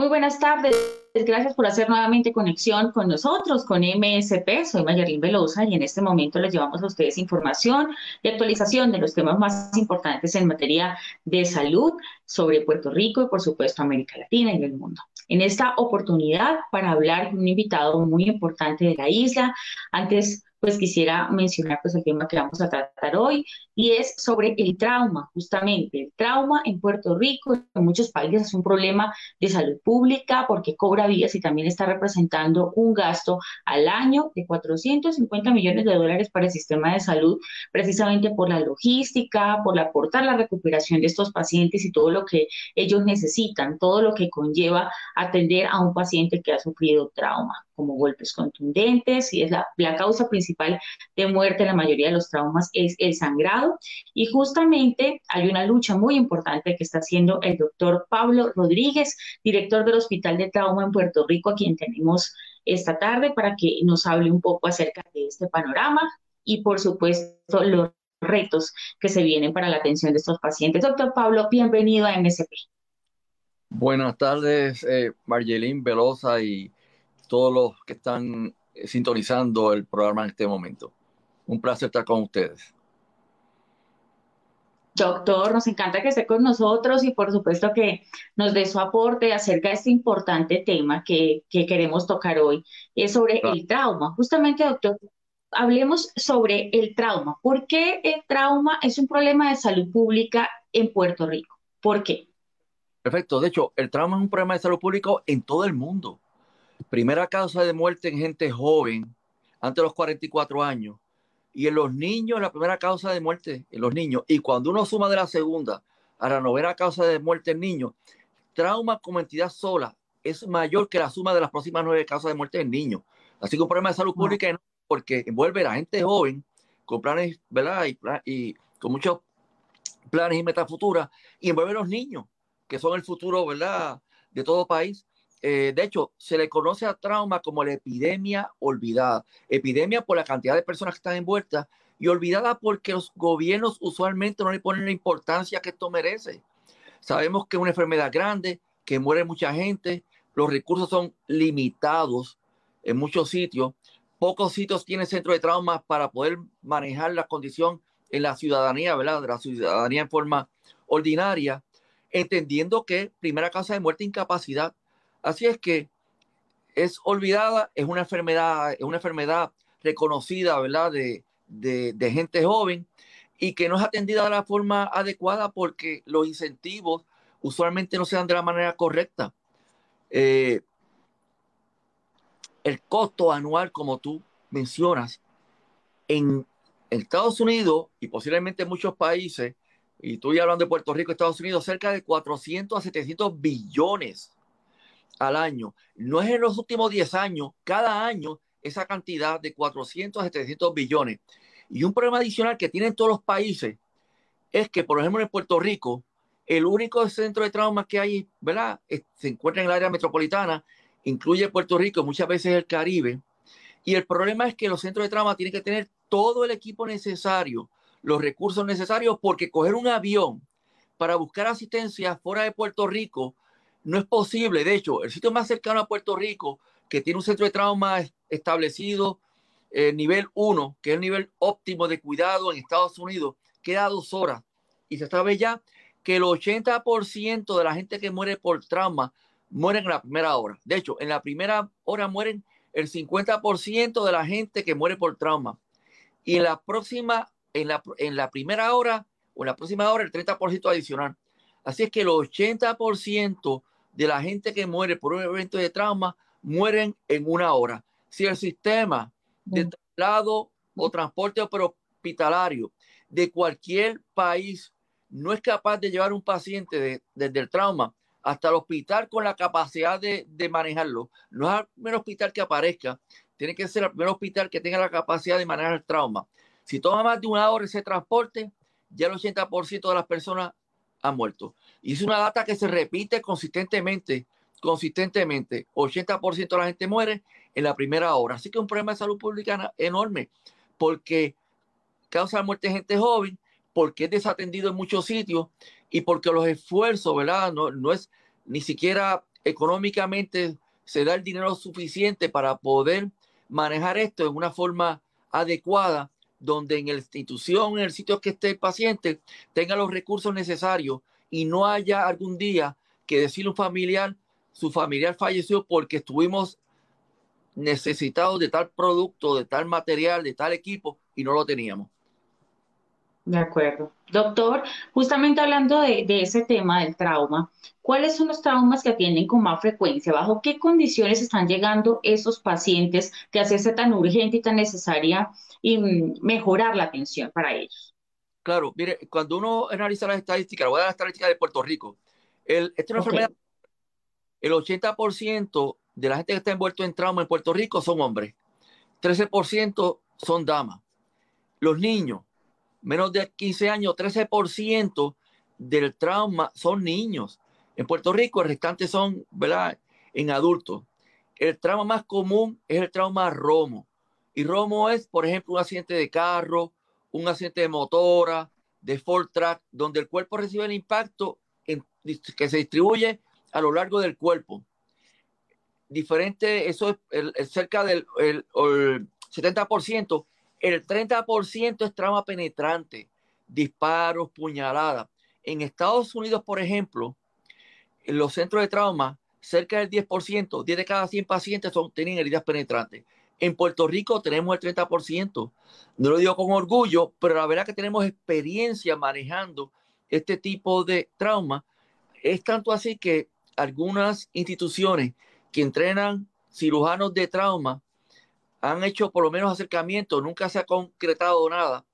Muy buenas tardes. Gracias por hacer nuevamente conexión con nosotros, con MSP. Soy Mayerlin Velosa y en este momento les llevamos a ustedes información y actualización de los temas más importantes en materia de salud sobre Puerto Rico y, por supuesto, América Latina y el mundo. En esta oportunidad, para hablar con un invitado muy importante de la isla, antes pues quisiera mencionar pues el tema que vamos a tratar hoy y es sobre el trauma, justamente. El trauma en Puerto Rico, en muchos países es un problema de salud pública porque cobra vías y también está representando un gasto al año de 450 millones de dólares para el sistema de salud, precisamente por la logística, por aportar la recuperación de estos pacientes y todo lo que ellos necesitan, todo lo que conlleva atender a un paciente que ha sufrido trauma como golpes contundentes y es la, la causa principal de muerte la mayoría de los traumas es el sangrado y justamente hay una lucha muy importante que está haciendo el doctor Pablo Rodríguez, director del Hospital de Trauma en Puerto Rico, a quien tenemos esta tarde para que nos hable un poco acerca de este panorama y por supuesto los retos que se vienen para la atención de estos pacientes. Doctor Pablo, bienvenido a MSP. Buenas tardes, eh, Velosa y todos los que están eh, sintonizando el programa en este momento. Un placer estar con ustedes. Doctor, nos encanta que esté con nosotros y por supuesto que nos dé su aporte acerca de este importante tema que, queremos tocar hoy, es sobre el trauma. Justamente, doctor, hablemos sobre el trauma. ¿Por qué el trauma es un problema de salud pública en Puerto Rico? ¿Por qué? Perfecto. De hecho, el trauma es un problema de salud pública en todo el mundo. Primera causa de muerte en gente joven, antes de los 44 años. Y en los niños, la primera causa de muerte en los niños. Y cuando uno suma de la segunda a la novena causa de muerte en niños, trauma como entidad sola es mayor que la suma de las próximas nueve causas de muerte en niños. Así que un problema de salud pública porque envuelve a la gente joven con planes, ¿verdad? Y, y con muchos planes y metas futuras, y envuelve a los niños, que son el futuro, ¿verdad? De todo país. Eh, de hecho, se le conoce a trauma como la epidemia olvidada. Epidemia por la cantidad de personas que están envueltas y olvidada porque los gobiernos usualmente no le ponen la importancia que esto merece. Sabemos que es una enfermedad grande, que muere mucha gente, los recursos son limitados en muchos sitios. Pocos sitios tienen centro de trauma para poder manejar la condición en la ciudadanía, ¿verdad? De la ciudadanía en forma ordinaria, entendiendo que primera causa de muerte incapacidad Así es que es olvidada, es una enfermedad, es una enfermedad reconocida, ¿verdad? De, gente joven y que no es atendida de la forma adecuada porque los incentivos usualmente no se dan de la manera correcta. Eh, el costo anual, como tú mencionas, en Estados Unidos y posiblemente en muchos países, y estoy hablando de Puerto Rico, Estados Unidos, cerca de 400 a 700 billones al año. No es en los últimos 10 años, cada año esa cantidad de 400 a 700 billones. Y un problema adicional que tienen todos los países es que, por ejemplo, en Puerto Rico, el único centro de trauma que hay, ¿verdad? Se encuentra en el área metropolitana, incluye Puerto Rico, muchas veces el Caribe. Y el problema es que los centros de trauma tienen que tener todo el equipo necesario, los recursos necesarios, porque coger un avión para buscar asistencia fuera de Puerto Rico no es posible. De hecho, el sitio más cercano a Puerto Rico, que tiene un centro de trauma establecido, eh, nivel 1, que es el nivel óptimo de cuidado en Estados Unidos, queda dos horas. Y se sabe ya que el 80% de la gente que muere por trauma mueren en la primera hora. De hecho, en la primera hora mueren el 50% de la gente que muere por trauma. Y en la próxima, en la, en la primera hora o en la próxima hora, el 30% adicional. Así es que el 80% de la gente que muere por un evento de trauma mueren en una hora. Si el sistema de traslado o transporte hospitalario de cualquier país no es capaz de llevar un paciente desde el trauma hasta el hospital con la capacidad de, manejarlo, no es el primer hospital que aparezca, tiene que ser el primer hospital que tenga la capacidad de manejar el trauma. Si toma más de una hora ese transporte, ya el 80% de las personas han muerto. Y es una data que se repite consistentemente, consistentemente. 80% de la gente muere en la primera hora. Así que es un problema de salud pública enorme, porque causa muerte de gente joven, porque es desatendido en muchos sitios y porque los esfuerzos, ¿verdad? No, no es ni siquiera económicamente se da el dinero suficiente para poder manejar esto en una forma adecuada, donde en la institución, en el sitio que esté el paciente, tenga los recursos necesarios y no haya algún día que decirle a un familiar, su familiar falleció porque estuvimos necesitados de tal producto, de tal material, de tal equipo y no lo teníamos. De acuerdo. Doctor, justamente hablando de, ese tema del trauma, ¿cuáles son los traumas que atienden con más frecuencia? ¿Bajo qué condiciones están llegando esos pacientes que hacerse tan urgente y tan necesaria y mm, mejorar la atención para ellos? Claro, mire, cuando uno analiza las estadísticas, voy a dar las estadísticas de Puerto Rico. El, esta es una enfermedad, el 80% de la gente que está envuelto en trauma en Puerto Rico son hombres, 13% son damas. Los niños, menos de 15 años, 13% del trauma son niños. En Puerto Rico el restante son, ¿verdad? En adultos. El trauma más común es el trauma romo. Y romo es, por ejemplo, un accidente de carro, un accidente de motora, de Ford Track, donde el cuerpo recibe el impacto que se distribuye a lo largo del cuerpo. Diferente, eso es cerca del el 70% el 30% es trauma penetrante, disparos, puñaladas. En Estados Unidos, por ejemplo, en los centros de trauma, cerca del 10%, 10 de cada 100 pacientes son, tienen heridas penetrantes. En Puerto Rico tenemos el 30%. No lo digo con orgullo, pero la verdad que tenemos experiencia manejando este tipo de trauma. Es tanto así que algunas instituciones que entrenan cirujanos de trauma han hecho por lo menos acercamientos, nunca se ha concretado nada,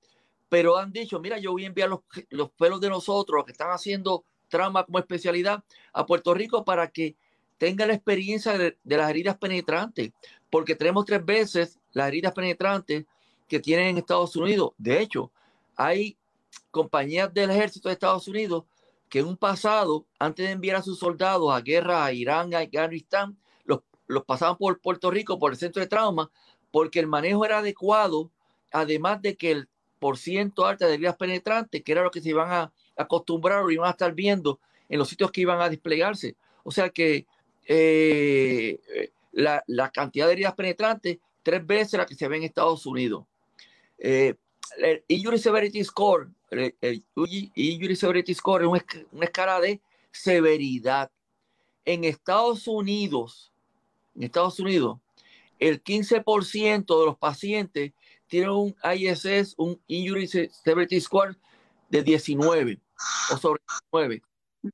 pero han dicho, mira, yo voy a enviar los, los pelos de nosotros, los que están haciendo trauma como especialidad, a Puerto Rico para que tenga la experiencia de, las heridas penetrantes, porque tenemos tres veces las heridas penetrantes que tienen en Estados Unidos. De hecho, hay compañías del ejército de Estados Unidos que en un pasado, antes de enviar a sus soldados a guerra a Irán, a Afganistán, los, los pasaban por Puerto Rico, por el centro de trauma, porque el manejo era adecuado, además de que el por ciento alto de heridas penetrantes, que era lo que se iban a acostumbrar o iban a estar viendo en los sitios que iban a desplegarse. O sea que eh, la, cantidad de heridas penetrantes, tres veces la que se ve en Estados Unidos. Eh, el Injury Severity Score, el, Injury Severity Score es una escala de severidad. En Estados Unidos, en Estados Unidos, el 15% de los pacientes tienen un ISS, un Injury Severity Score de 19 o sobre 19.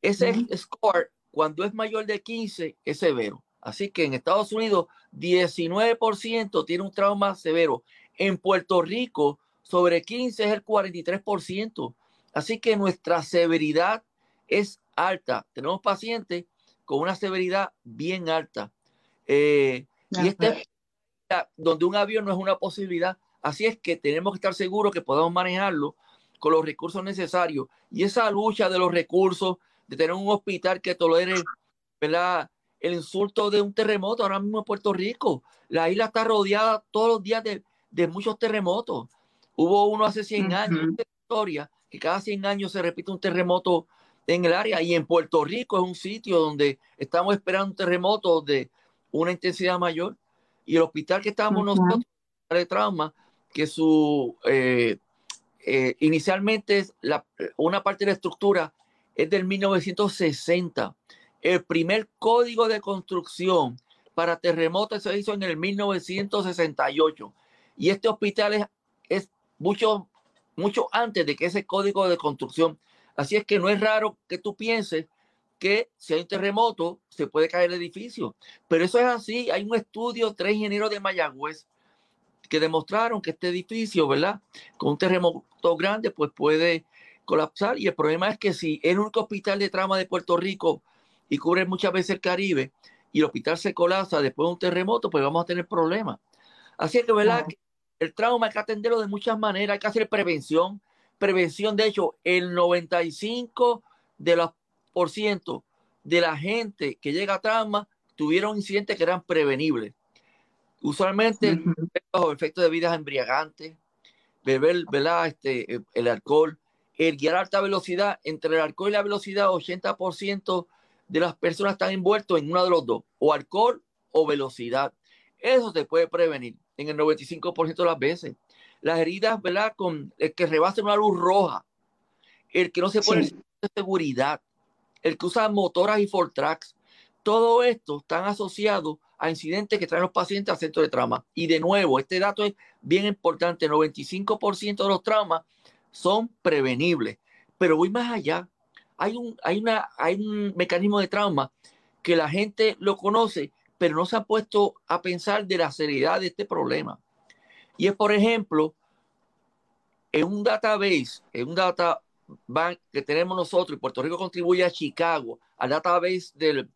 Ese score, cuando es mayor de 15, es severo. Así que en Estados Unidos, 19% tiene un trauma severo. En Puerto Rico, sobre 15 es el 43%. Así que nuestra severidad es alta. Tenemos pacientes con una severidad bien alta. Eh, y este donde un avión no es una posibilidad. Así es que tenemos que estar seguros que podamos manejarlo con los recursos necesarios. Y esa lucha de los recursos, de tener un hospital que tolere ¿verdad? el insulto de un terremoto ahora mismo en Puerto Rico. La isla está rodeada todos los días de, de muchos terremotos. Hubo uno hace 100 años, en la historia, que cada 100 años se repite un terremoto en el área. Y en Puerto Rico es un sitio donde estamos esperando un terremoto de una intensidad mayor y el hospital que estábamos nosotros de trauma, que su eh, eh, inicialmente es la, una parte de la estructura es del 1960. El primer código de construcción para terremotos se hizo en el 1968. Y este hospital es, es mucho, mucho antes de que ese código de construcción. Así es que no es raro que tú pienses que si hay un terremoto se puede caer el edificio. Pero eso es así. Hay un estudio, tres ingenieros de Mayagüez, que demostraron que este edificio, ¿verdad? Con un terremoto grande, pues puede colapsar. Y el problema es que si es el único hospital de trama de Puerto Rico y cubre muchas veces el Caribe, y el hospital se colapsa después de un terremoto, pues vamos a tener problemas. Así que, ¿verdad? El trauma hay que atenderlo de muchas maneras, hay que hacer prevención. Prevención, de hecho, el 95 de las 90% de la gente que llega a trauma tuvieron incidentes que eran prevenibles. Usualmente, uh efectos de vidas embriagantes, beber ¿verdad? Este, eh, el alcohol, el guiar a alta velocidad, entre el alcohol y la velocidad, 80% de las personas están envueltos en uno de los dos, o alcohol o velocidad. Eso se puede prevenir en el 95% de las veces. Las heridas, ¿verdad? Con el que rebase una luz roja, el que no se pone de seguridad, el que usa motoras y Fortrax, todo esto están asociados a incidentes que traen los pacientes al centro de trauma. Y de nuevo, este dato es bien importante, el 95% de los traumas son prevenibles. Pero voy más allá. Hay un, hay, una, hay un mecanismo de trauma que la gente lo conoce, pero no se ha puesto a pensar de la seriedad de este problema. Y es, por ejemplo, en un database, en un data que tenemos nosotros, y Puerto Rico contribuye a Chicago, al database del,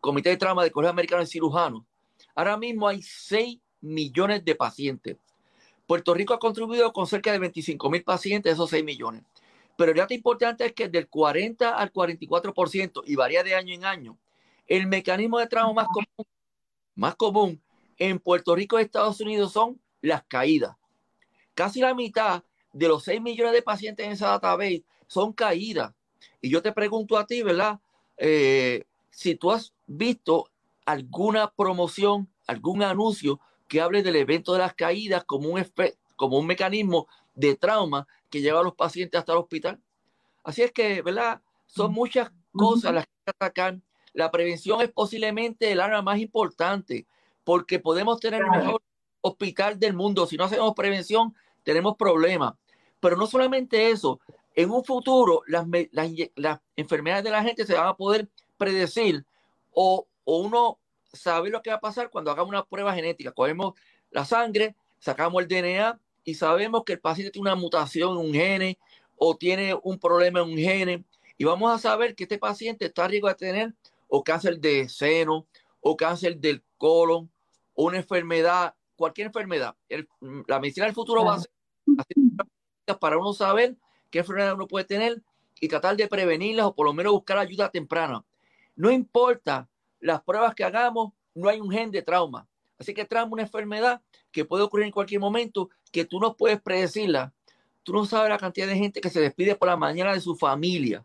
Comité de Trauma del Colegio Americano de Cirujanos, ahora mismo hay 6 millones de pacientes. Puerto Rico ha contribuido con cerca de 25 mil pacientes de esos 6 millones. Pero el dato importante es que del 40 al 44% y varía de año en año, el mecanismo de trauma más común, más común en Puerto Rico y Estados Unidos son las caídas. Casi la mitad de los 6 millones de pacientes en esa database son caídas. Y yo te pregunto a ti, ¿verdad? Eh, si tú has visto alguna promoción, algún anuncio que hable del evento de las caídas como un, como un mecanismo de trauma que lleva a los pacientes hasta el hospital. Así es que, ¿verdad? Son muchas cosas las que atacan. La prevención es posiblemente el arma más importante porque podemos tener el mejor hospital del mundo. Si no hacemos prevención, tenemos problemas. Pero no solamente eso, en un futuro las, las, enfermedades de la gente se van a poder predecir o, o, uno sabe lo que va a pasar cuando hagamos una prueba genética. Cogemos la sangre, sacamos el DNA y sabemos que el paciente tiene una mutación en un gene o tiene un problema en un gene y vamos a saber que este paciente está a riesgo de tener o cáncer de seno o cáncer del colon o una enfermedad, cualquier enfermedad. la medicina del futuro va a ser para uno saber qué enfermedad uno puede tener y tratar de prevenirlas o por lo menos buscar ayuda temprana. No importa las pruebas que hagamos, no hay un gen de trauma. Así que trauma una enfermedad que puede ocurrir en cualquier momento, que tú no puedes predecirla. Tú no sabes la cantidad de gente que se despide por la mañana de su familia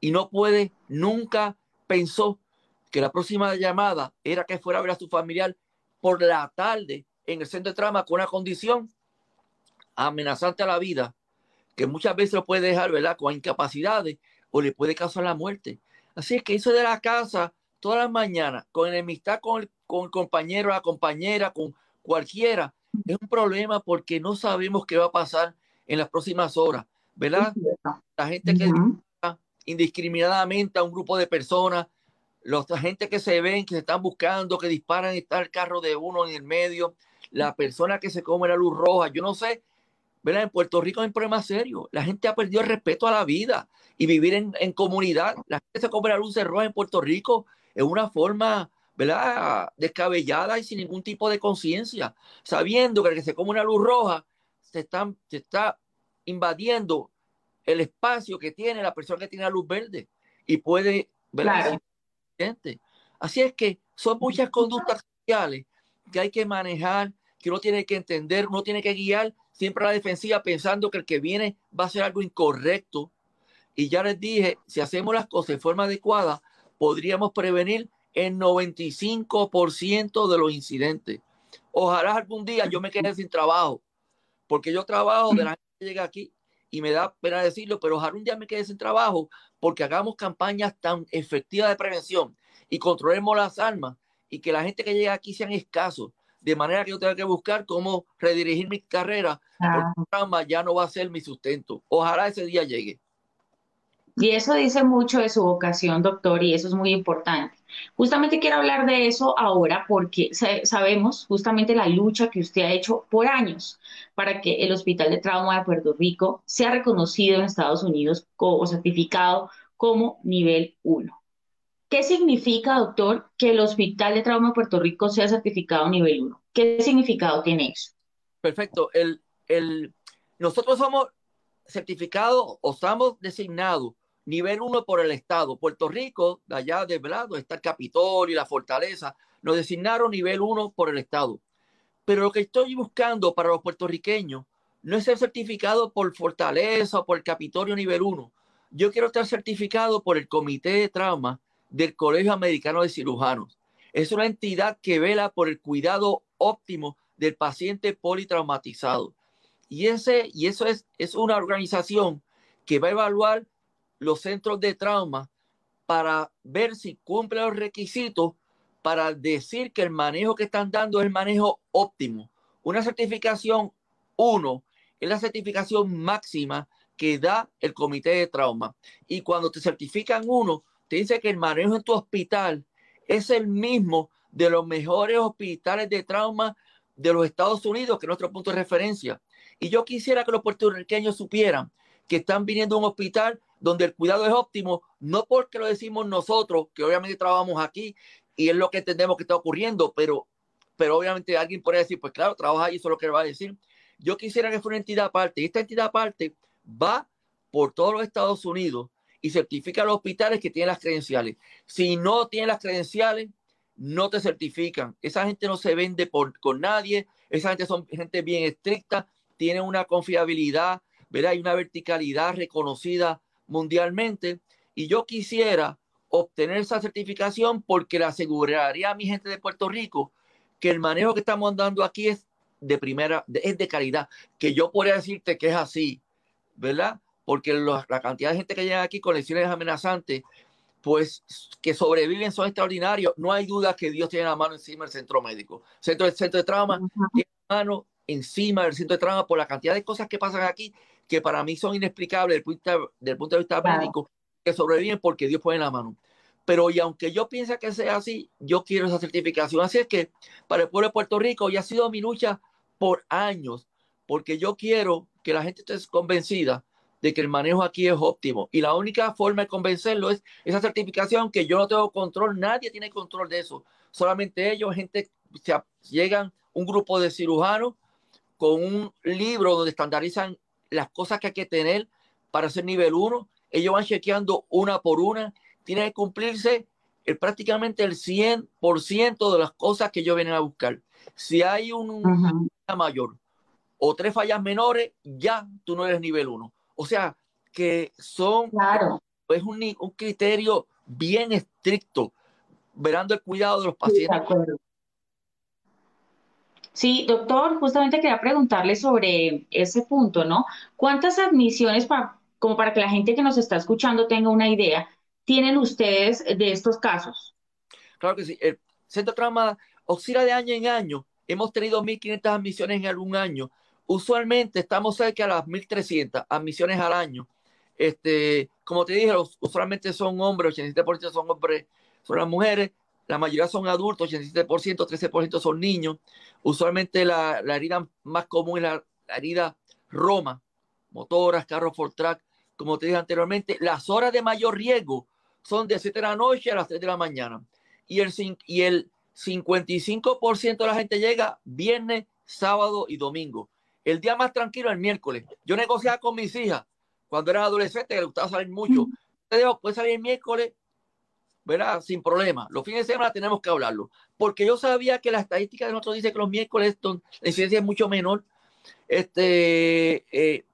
y no puede, nunca pensó que la próxima llamada era que fuera a ver a su familiar por la tarde en el centro de trauma con una condición amenazante a la vida, que muchas veces lo puede dejar, ¿verdad? Con incapacidades o le puede causar la muerte. Así es que eso de la casa todas las mañanas, con enemistad con el, con el compañero, la compañera, con cualquiera, es un problema porque no sabemos qué va a pasar en las próximas horas, ¿verdad? La gente que indiscriminadamente a un grupo de personas, la gente que se ven, que se están buscando, que disparan, está el carro de uno en el medio, la persona que se come la luz roja, yo no sé en Puerto Rico hay un problema serio. La gente ha perdido el respeto a la vida y vivir en, comunidad. La gente se come la luz roja en Puerto Rico en una forma, ¿verdad? Descabellada y sin ningún tipo de conciencia, sabiendo que el que se come una luz roja se, están, se está invadiendo el espacio que tiene la persona que tiene la luz verde y puede, ¿verdad? Así es que son muchas conductas sociales que hay que manejar, que uno tiene que entender, uno tiene que guiar siempre a la defensiva pensando que el que viene va a hacer algo incorrecto. Y ya les dije, si hacemos las cosas de forma adecuada, podríamos prevenir el 95% de los incidentes. Ojalá algún día yo me quede sin trabajo, porque yo trabajo de la gente que llega aquí y me da pena decirlo, pero ojalá un día me quede sin trabajo porque hagamos campañas tan efectivas de prevención y controlemos las armas y que la gente que llega aquí sean escasos de manera que yo tenga que buscar cómo redirigir mi carrera, porque el trauma ya no va a ser mi sustento. Ojalá ese día llegue. Y eso dice mucho de su vocación, doctor, y eso es muy importante. Justamente quiero hablar de eso ahora porque sabemos justamente la lucha que usted ha hecho por años para que el Hospital de Trauma de Puerto Rico sea reconocido en Estados Unidos o certificado como nivel 1. ¿Qué significa, doctor, que el Hospital de Trauma de Puerto Rico sea certificado nivel 1? ¿Qué significado tiene eso? Perfecto. El, el, nosotros somos certificados o estamos designados nivel 1 por el Estado. Puerto Rico, de allá de Velado, está el Capitolio y la Fortaleza, nos designaron nivel 1 por el Estado. Pero lo que estoy buscando para los puertorriqueños no es ser certificado por Fortaleza o por el Capitolio nivel 1. Yo quiero estar certificado por el Comité de Trauma del Colegio Americano de Cirujanos. Es una entidad que vela por el cuidado óptimo del paciente politraumatizado. Y, ese, y eso es, es una organización que va a evaluar los centros de trauma para ver si cumple los requisitos para decir que el manejo que están dando es el manejo óptimo. Una certificación 1 es la certificación máxima que da el comité de trauma. Y cuando te certifican uno, te dice que el manejo en tu hospital es el mismo de los mejores hospitales de trauma de los Estados Unidos, que es nuestro punto de referencia. Y yo quisiera que los puertorriqueños supieran que están viniendo a un hospital donde el cuidado es óptimo, no porque lo decimos nosotros, que obviamente trabajamos aquí y es lo que entendemos que está ocurriendo, pero, pero obviamente alguien puede decir, pues claro, trabaja ahí, eso es lo que va a decir. Yo quisiera que fuera una entidad aparte, y esta entidad aparte va por todos los Estados Unidos y certifica a los hospitales que tienen las credenciales. Si no tienen las credenciales, no te certifican. Esa gente no se vende por, con nadie, esa gente son gente bien estricta, tienen una confiabilidad, ¿verdad? Hay una verticalidad reconocida mundialmente. Y yo quisiera obtener esa certificación porque le aseguraría a mi gente de Puerto Rico que el manejo que estamos dando aquí es de primera, es de calidad, que yo podría decirte que es así, ¿verdad? Porque la cantidad de gente que llega aquí con lesiones amenazantes pues que sobreviven son extraordinarios. No hay duda que Dios tiene la mano encima del centro médico. Centro, el centro de trauma tiene la mano encima del centro de trauma por la cantidad de cosas que pasan aquí que para mí son inexplicables desde el punto de, punto de vista médico, que sobreviven porque Dios pone la mano. Pero y aunque yo piense que sea así, yo quiero esa certificación. Así es que para el pueblo de Puerto Rico ya ha sido mi lucha por años, porque yo quiero que la gente esté convencida de que el manejo aquí es óptimo. Y la única forma de convencerlo es esa certificación que yo no tengo control, nadie tiene control de eso. Solamente ellos, gente, se, llegan un grupo de cirujanos con un libro donde estandarizan las cosas que hay que tener para ser nivel 1. Ellos van chequeando una por una. Tiene que cumplirse el, prácticamente el 100% de las cosas que ellos vienen a buscar. Si hay un mayor o tres fallas menores, ya tú no eres nivel 1 o sea, que son, claro. es un, un criterio bien estricto, verando el cuidado de los pacientes. Sí, doctor, justamente quería preguntarle sobre ese punto, ¿no? ¿Cuántas admisiones, para, como para que la gente que nos está escuchando tenga una idea, tienen ustedes de estos casos? Claro que sí. El Centro Trauma oscila de año en año. Hemos tenido 1.500 admisiones en algún año usualmente estamos cerca de las 1.300 admisiones al año. Este, como te dije, usualmente son hombres, 87% son hombres, son las mujeres, la mayoría son adultos, 87%, 13% son niños. Usualmente la, herida más común es la, herida Roma, motoras, carros for track, como te dije anteriormente. Las horas de mayor riesgo son de 7 de la noche a las 3 de la mañana. Y el, y el 55% de la gente llega viernes, sábado y domingo. El día más tranquilo, el miércoles. Yo negociaba con mis hijas cuando eran adolescentes, que les gustaba salir mucho. Te digo, puede salir el miércoles, ¿verdad? Sin problema. Los fines de semana tenemos que hablarlo. Porque yo sabía que la estadística de nosotros dice que los miércoles la incidencia es mucho menor. Este, eh,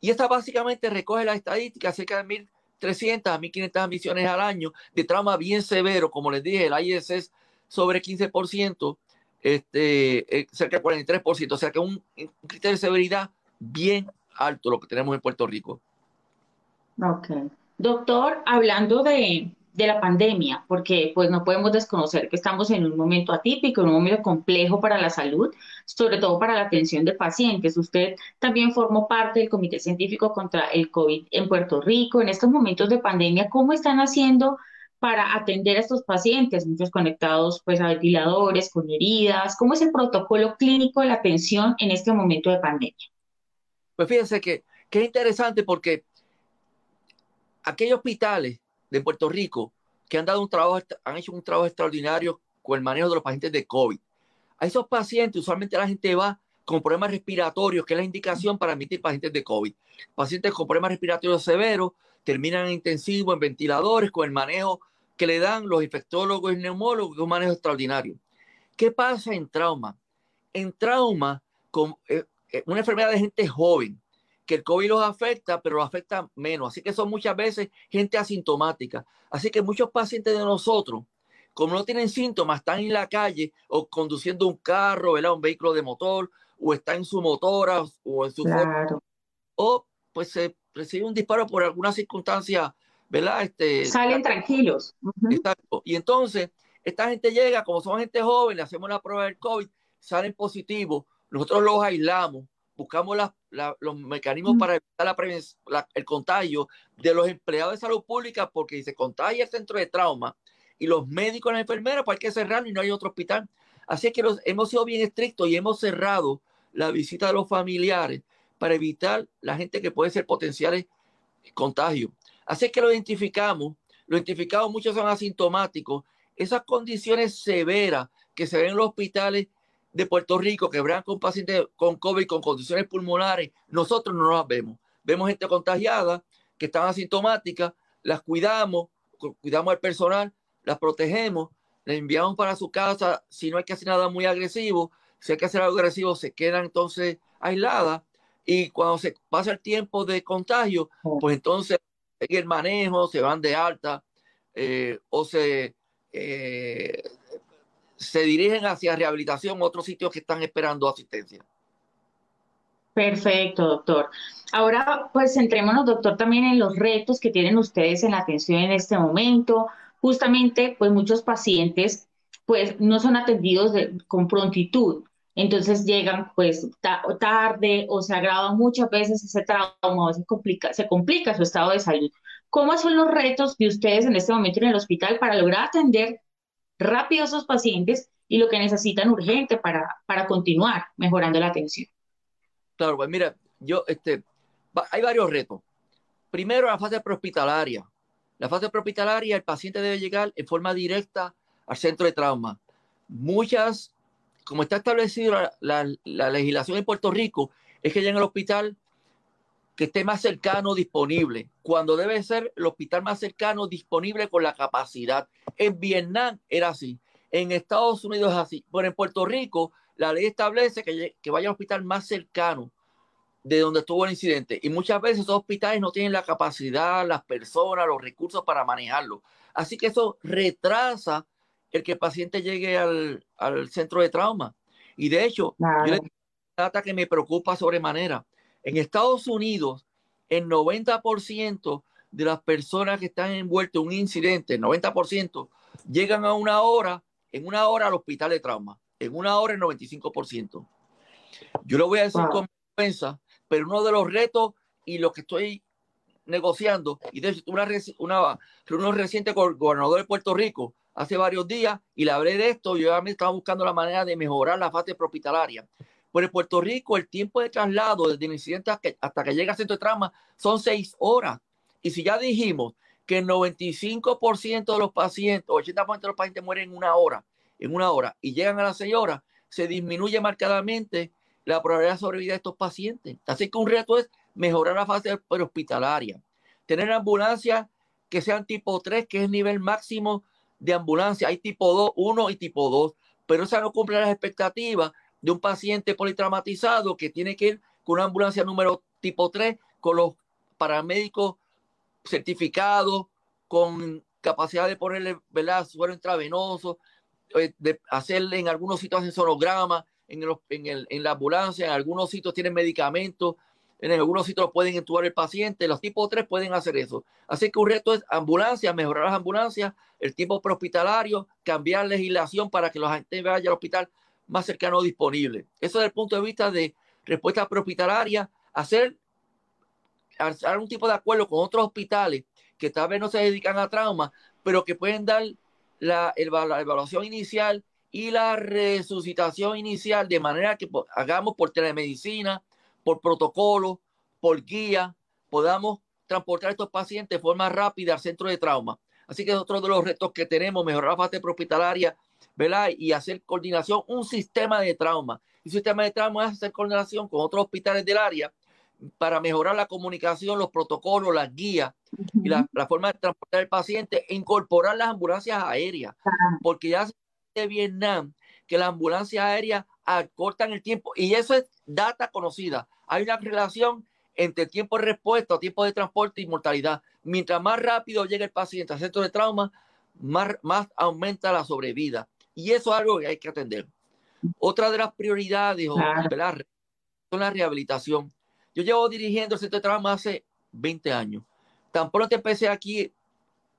y esta básicamente recoge la estadística cerca de 1.300 a 1.500 admisiones al año de trauma bien severo. Como les dije, el IS es sobre 15% este, eh, cerca del 43%, o sea que un, un criterio de severidad bien alto lo que tenemos en Puerto Rico. Ok. Doctor, hablando de, de, la pandemia, porque pues no podemos desconocer que estamos en un momento atípico, en un momento complejo para la salud, sobre todo para la atención de pacientes. Usted también formó parte del Comité Científico contra el COVID en Puerto Rico. En estos momentos de pandemia, ¿cómo están haciendo para atender a estos pacientes, muchos conectados pues a ventiladores, con heridas? ¿Cómo es el protocolo clínico de la atención en este momento de pandemia? Pues fíjense que, que es interesante porque aquellos hospitales de Puerto Rico que han dado un trabajo, han hecho un trabajo extraordinario con el manejo de los pacientes de COVID. A esos pacientes, usualmente la gente va con problemas respiratorios, que es la indicación para admitir pacientes de COVID. Pacientes con problemas respiratorios severos terminan en intensivo, en ventiladores, con el manejo que le dan los infectólogos y neumólogos, un manejo extraordinario. ¿Qué pasa en trauma? En trauma, con eh, eh, una enfermedad de gente joven, que el COVID los afecta, pero lo afecta menos. Así que son muchas veces gente asintomática. Así que muchos pacientes de nosotros, como no tienen síntomas, están en la calle o conduciendo un carro, ¿verdad? un vehículo de motor, o está en su motora o en su claro. o pues se recibe un disparo por alguna circunstancia, ¿verdad? Este, Salen tranquilos. Exacto. Y entonces, esta gente llega, como son gente joven, le hacemos la prueba del COVID, salen positivos, nosotros los aislamos, buscamos los mecanismos para evitar la, el contagio de los empleados de salud pública porque se contagia el centro de trauma y los médicos y las enfermeras, pues hay que cerrarlo y no hay otro hospital. Así que hemos sido bien estrictos y hemos cerrado la visita de los familiares para evitar la gente que puede ser potenciales contagios. Así que lo identificamos, lo identificamos, muchos son asintomáticos. Esas condiciones severas que se ven en los hospitales de Puerto Rico, que vean con pacientes con COVID, con condiciones pulmonares, nosotros no las vemos. Vemos gente contagiada que están asintomáticas, las cuidamos, cuidamos al personal, las protegemos, las enviamos para su casa si no hay que hacer nada muy agresivo, si hay que hacer algo agresivo, se quedan entonces aisladas y cuando se pasa el tiempo de contagio, pues entonces en el manejo se van de alta eh, o se, eh, se dirigen hacia rehabilitación, otros sitios que están esperando asistencia. Perfecto, doctor. Ahora, pues centrémonos, doctor, también en los retos que tienen ustedes en la atención en este momento. Justamente, pues muchos pacientes pues no son atendidos con prontitud. Entonces llegan pues tarde o se agrava muchas veces ese trauma se complica, se complica su estado de salud. ¿Cómo son los retos de ustedes en este momento en el hospital para lograr atender rápido a esos pacientes y lo que necesitan urgente para, para continuar mejorando la atención? Claro, pues mira, yo, este, hay varios retos. Primero, la fase prehospitalaria. La fase prehospitalaria, el paciente debe llegar en forma directa al centro de trauma. Muchas, como está establecido la, legislación en Puerto Rico, es que lleguen al hospital que esté más cercano disponible, cuando debe ser el hospital más cercano disponible con la capacidad. En Vietnam era así, en Estados Unidos es así, pero en Puerto Rico la ley establece que, que vaya al hospital más cercano de donde estuvo el incidente. Y muchas veces esos hospitales no tienen la capacidad, las personas, los recursos para manejarlo. Así que eso retrasa el que el paciente llegue al, centro de trauma. Y de hecho, yo le data que me preocupa sobremanera. En Estados Unidos, el 90% de las personas que están envueltas en un incidente, el 90%, llegan a una hora, en una hora al hospital de trauma. En una hora el 95%. Yo lo voy a decir con vergüenza, pero uno de los retos y lo que estoy negociando, y de hecho una, una reunión reciente con el gobernador de Puerto Rico, hace varios días y le hablé de esto. Yo ya me estaba buscando la manera de mejorar la fase propitalaria. Por en Puerto Rico, el tiempo de traslado desde el incidente hasta que, llega al centro de trauma son seis horas. Y si ya dijimos que el 95% de los pacientes, 80% de los pacientes mueren en una hora, en una hora, y llegan a las seis horas, se disminuye marcadamente la probabilidad de sobrevivir de estos pacientes. Así que un reto es mejorar la fase hospitalaria, tener ambulancias que sean tipo 3, que es el nivel máximo de ambulancia. Hay tipo 2, 1 y tipo 2, pero esa no cumple las expectativas de un paciente politraumatizado que tiene que ir con una ambulancia número tipo 3, con los paramédicos certificados, con capacidad de ponerle ¿verdad? suero intravenoso, eh, de hacerle en algunos sitios en sonograma, en, el, en la ambulancia, en algunos sitios tienen medicamentos, en algunos sitios pueden entubar el paciente, los tipos 3 pueden hacer eso. Así que un reto es ambulancia, mejorar las ambulancias, el tiempo prehospitalario, cambiar legislación para que los gente vayan al hospital más cercano disponible. Eso desde el punto de vista de respuesta prehospitalaria, hacer, hacer un tipo de acuerdo con otros hospitales que tal vez no se dedican a trauma, pero que pueden dar la, la evaluación inicial y la resucitación inicial de manera que hagamos por telemedicina, por protocolo, por guía, podamos transportar a estos pacientes de forma rápida al centro de trauma. Así que es otro de los retos que tenemos, mejorar la fase hospitalaria, ¿verdad? Y hacer coordinación, un sistema de trauma. Y sistema de trauma es hacer coordinación con otros hospitales del área para mejorar la comunicación, los protocolos, las guías y la, forma de transportar al paciente e incorporar las ambulancias aéreas. Porque ya de Vietnam que las ambulancias aéreas acortan el tiempo y eso es data conocida. Hay una relación entre tiempo de respuesta, tiempo de transporte y mortalidad. Mientras más rápido llega el paciente al centro de trauma, más, más aumenta la sobrevida. Y eso es algo que hay que atender. Otra de las prioridades son la rehabilitación. Yo llevo dirigiendo el centro de trauma hace 20 años. Tan pronto empecé aquí,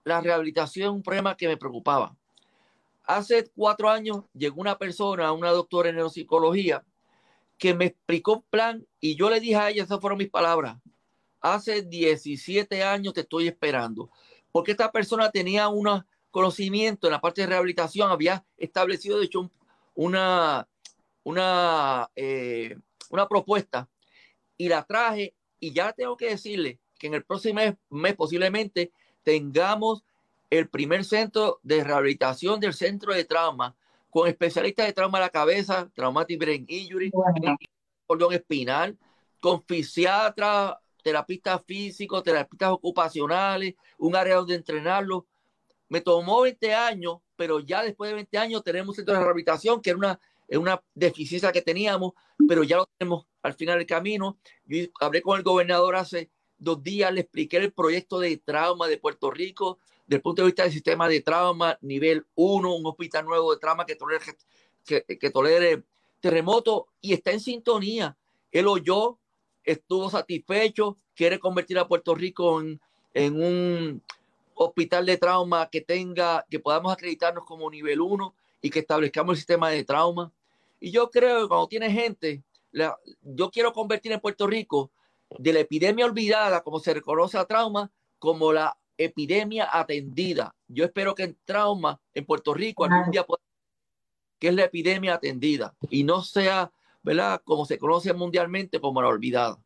la rehabilitación es un problema que me preocupaba. Hace cuatro años llegó una persona, una doctora en neuropsicología, que me explicó un plan y yo le dije a ella, esas fueron mis palabras, hace 17 años te estoy esperando, porque esta persona tenía un conocimiento en la parte de rehabilitación, había establecido de hecho una, una, eh, una propuesta y la traje y ya tengo que decirle que en el próximo mes posiblemente tengamos el primer centro de rehabilitación del centro de trauma con especialistas de trauma de la cabeza, traumatic brain injury, cordón espinal, con fisiatras, terapistas físicos, terapistas ocupacionales, un área donde entrenarlo. Me tomó 20 años, pero ya después de 20 años tenemos un centro de rehabilitación, que era una, una deficiencia que teníamos, pero ya lo tenemos al final del camino. Yo hablé con el gobernador hace dos días, le expliqué el proyecto de trauma de Puerto Rico, desde el punto de vista del sistema de trauma, nivel 1, un hospital nuevo de trauma que tolere, que, que tolere terremoto y está en sintonía. Él oyó, estuvo satisfecho, quiere convertir a Puerto Rico en, en un hospital de trauma que tenga, que podamos acreditarnos como nivel 1 y que establezcamos el sistema de trauma. Y yo creo que cuando tiene gente, yo quiero convertir en Puerto Rico de la epidemia olvidada, como se reconoce a trauma, como la epidemia atendida. Yo espero que en trauma en Puerto Rico algún día pueda que es la epidemia atendida y no sea, ¿verdad? Como se conoce mundialmente como la olvidada.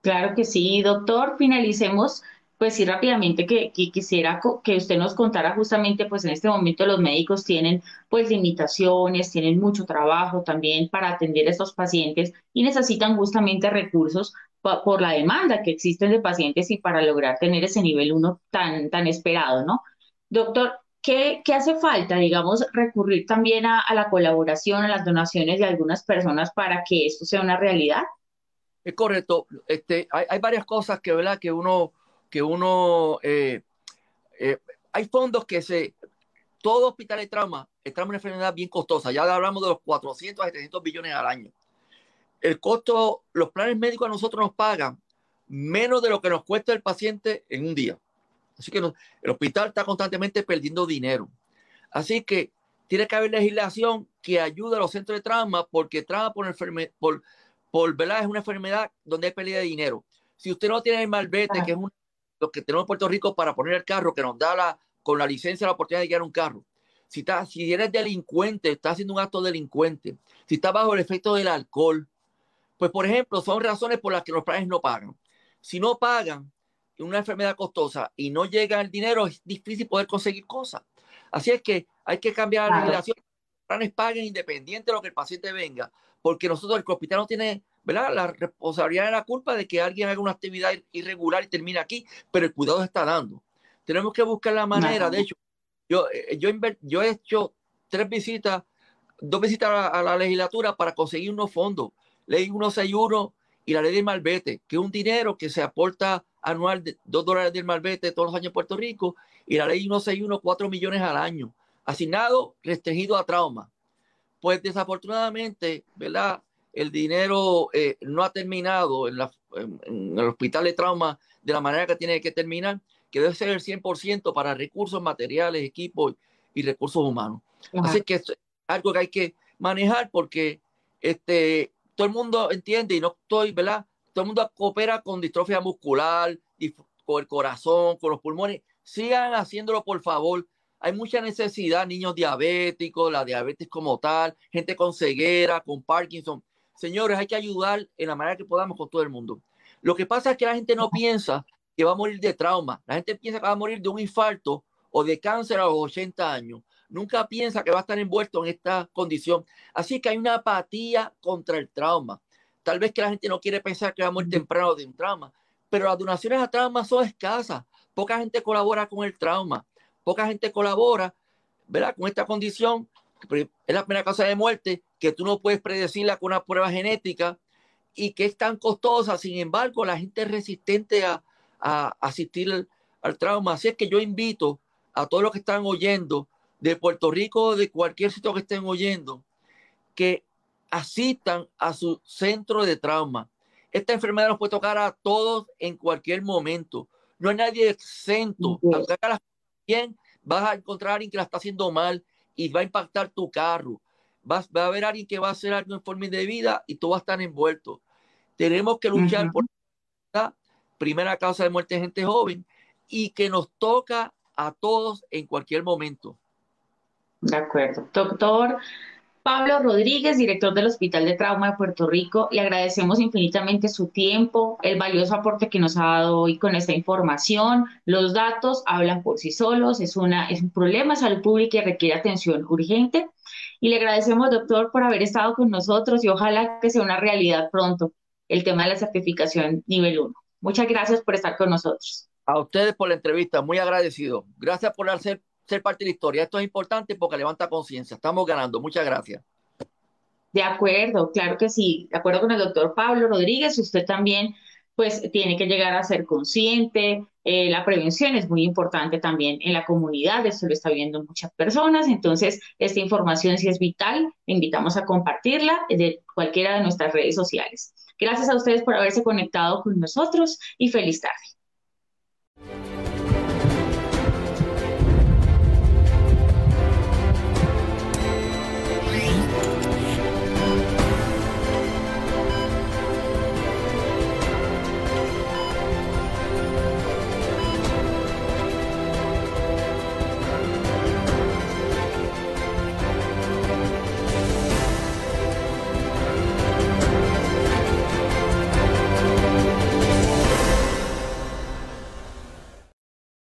Claro que sí, doctor. Finalicemos, pues sí, rápidamente que, que, quisiera que usted nos contara justamente, pues en este momento los médicos tienen pues limitaciones, tienen mucho trabajo también para atender a estos pacientes y necesitan justamente recursos por la demanda que existen de pacientes y para lograr tener ese nivel 1 tan, tan esperado, ¿no? Doctor, ¿qué, ¿qué, hace falta, digamos, recurrir también a, la colaboración, a las donaciones de algunas personas para que esto sea una realidad? Es correcto. Este, hay, hay varias cosas que, ¿verdad? que uno, que uno eh, eh, hay fondos que se, todo hospital de trauma, el trauma es una enfermedad bien costosa. Ya hablamos de los 400 a 700 billones al año el costo, los planes médicos a nosotros nos pagan menos de lo que nos cuesta el paciente en un día. Así que el hospital está constantemente perdiendo dinero. Así que tiene que haber legislación que ayude a los centros de trauma porque trauma por, enfermedad, por, por ¿verdad? es una enfermedad donde hay pérdida de dinero. Si usted no tiene el malvete, que es lo que tenemos en Puerto Rico para poner el carro, que nos da la, con la licencia la oportunidad de guiar un carro. Si, está, si eres delincuente, está haciendo un acto delincuente, si está bajo el efecto del alcohol, pues, por ejemplo, son razones por las que los planes no pagan. Si no pagan una enfermedad costosa y no llega el dinero, es difícil poder conseguir cosas. Así es que hay que cambiar la legislación. Los planes paguen independiente de lo que el paciente venga, porque nosotros, el hospital no tiene ¿verdad? la responsabilidad de la culpa de que alguien haga una actividad irregular y termine aquí, pero el cuidado está dando. Tenemos que buscar la manera. De hecho, yo, eh, yo, yo he hecho tres visitas, dos visitas a la legislatura para conseguir unos fondos ley 161 y la ley del malvete, que es un dinero que se aporta anual de 2 dólares del malvete todos los años en Puerto Rico, y la ley 161, 4 millones al año, asignado, restringido a trauma. Pues desafortunadamente, ¿verdad? El dinero eh, no ha terminado en, la, en, el hospital de trauma de la manera que tiene que terminar, que debe ser el 100% para recursos materiales, equipos y recursos humanos. Así que es algo que hay que manejar porque este, todo el mundo entiende y no estoy, ¿verdad? Todo el mundo coopera con distrofia muscular, con el corazón, con los pulmones. Sigan haciéndolo, por favor. Hay mucha necesidad, niños diabéticos, la diabetes como tal, gente con ceguera, con Parkinson. Señores, hay que ayudar en la manera que podamos con todo el mundo. Lo que pasa es que la gente no piensa que va a morir de trauma. La gente piensa que va a morir de un infarto o de cáncer a los 80 años. Nunca piensa que va a estar envuelto en esta condición. Así que hay una apatía contra el trauma. Tal vez que la gente no quiere pensar que va a morir temprano de un trauma, pero las donaciones a trauma son escasas. Poca gente colabora con el trauma. Poca gente colabora, ¿verdad? Con esta condición. Es la primera causa de muerte que tú no puedes predecirla con una prueba genética y que es tan costosa. Sin embargo, la gente es resistente a, asistir al, trauma. Así es que yo invito a todos los que están oyendo de Puerto Rico o de cualquier sitio que estén oyendo que asistan a su centro de trauma. Esta enfermedad nos puede tocar a todos en cualquier momento. No hay nadie exento. Aunque hagas bien, vas a encontrar a alguien que la está haciendo mal y va a impactar tu carro. Vas, va a haber alguien que va a hacer algo en forma indebida y tú vas a estar envuelto. Tenemos que luchar por la primera causa de muerte de gente joven y que nos toca a todos en cualquier momento. De acuerdo. Doctor Pablo Rodríguez, director del Hospital de Trauma de Puerto Rico, le agradecemos infinitamente su tiempo, el valioso aporte que nos ha dado hoy con esta información. Los datos hablan por sí solos, es, un problema de salud pública y requiere atención urgente. Y le agradecemos, doctor, por haber estado con nosotros y ojalá que sea una realidad pronto el tema de la certificación nivel 1. Muchas gracias por estar con nosotros. A ustedes por la entrevista, muy agradecido. Gracias por ser, ser parte de la historia. Esto es importante porque levanta conciencia. Estamos ganando. Muchas gracias. De acuerdo, claro que sí. De acuerdo con el doctor Pablo Rodríguez, usted también pues tiene que llegar a ser consciente. Eh, la prevención es muy importante también en la comunidad, esto lo está viendo muchas personas, entonces esta información sí es vital, le invitamos a compartirla de cualquiera de nuestras redes sociales. Gracias a ustedes por haberse conectado con nosotros y feliz tarde.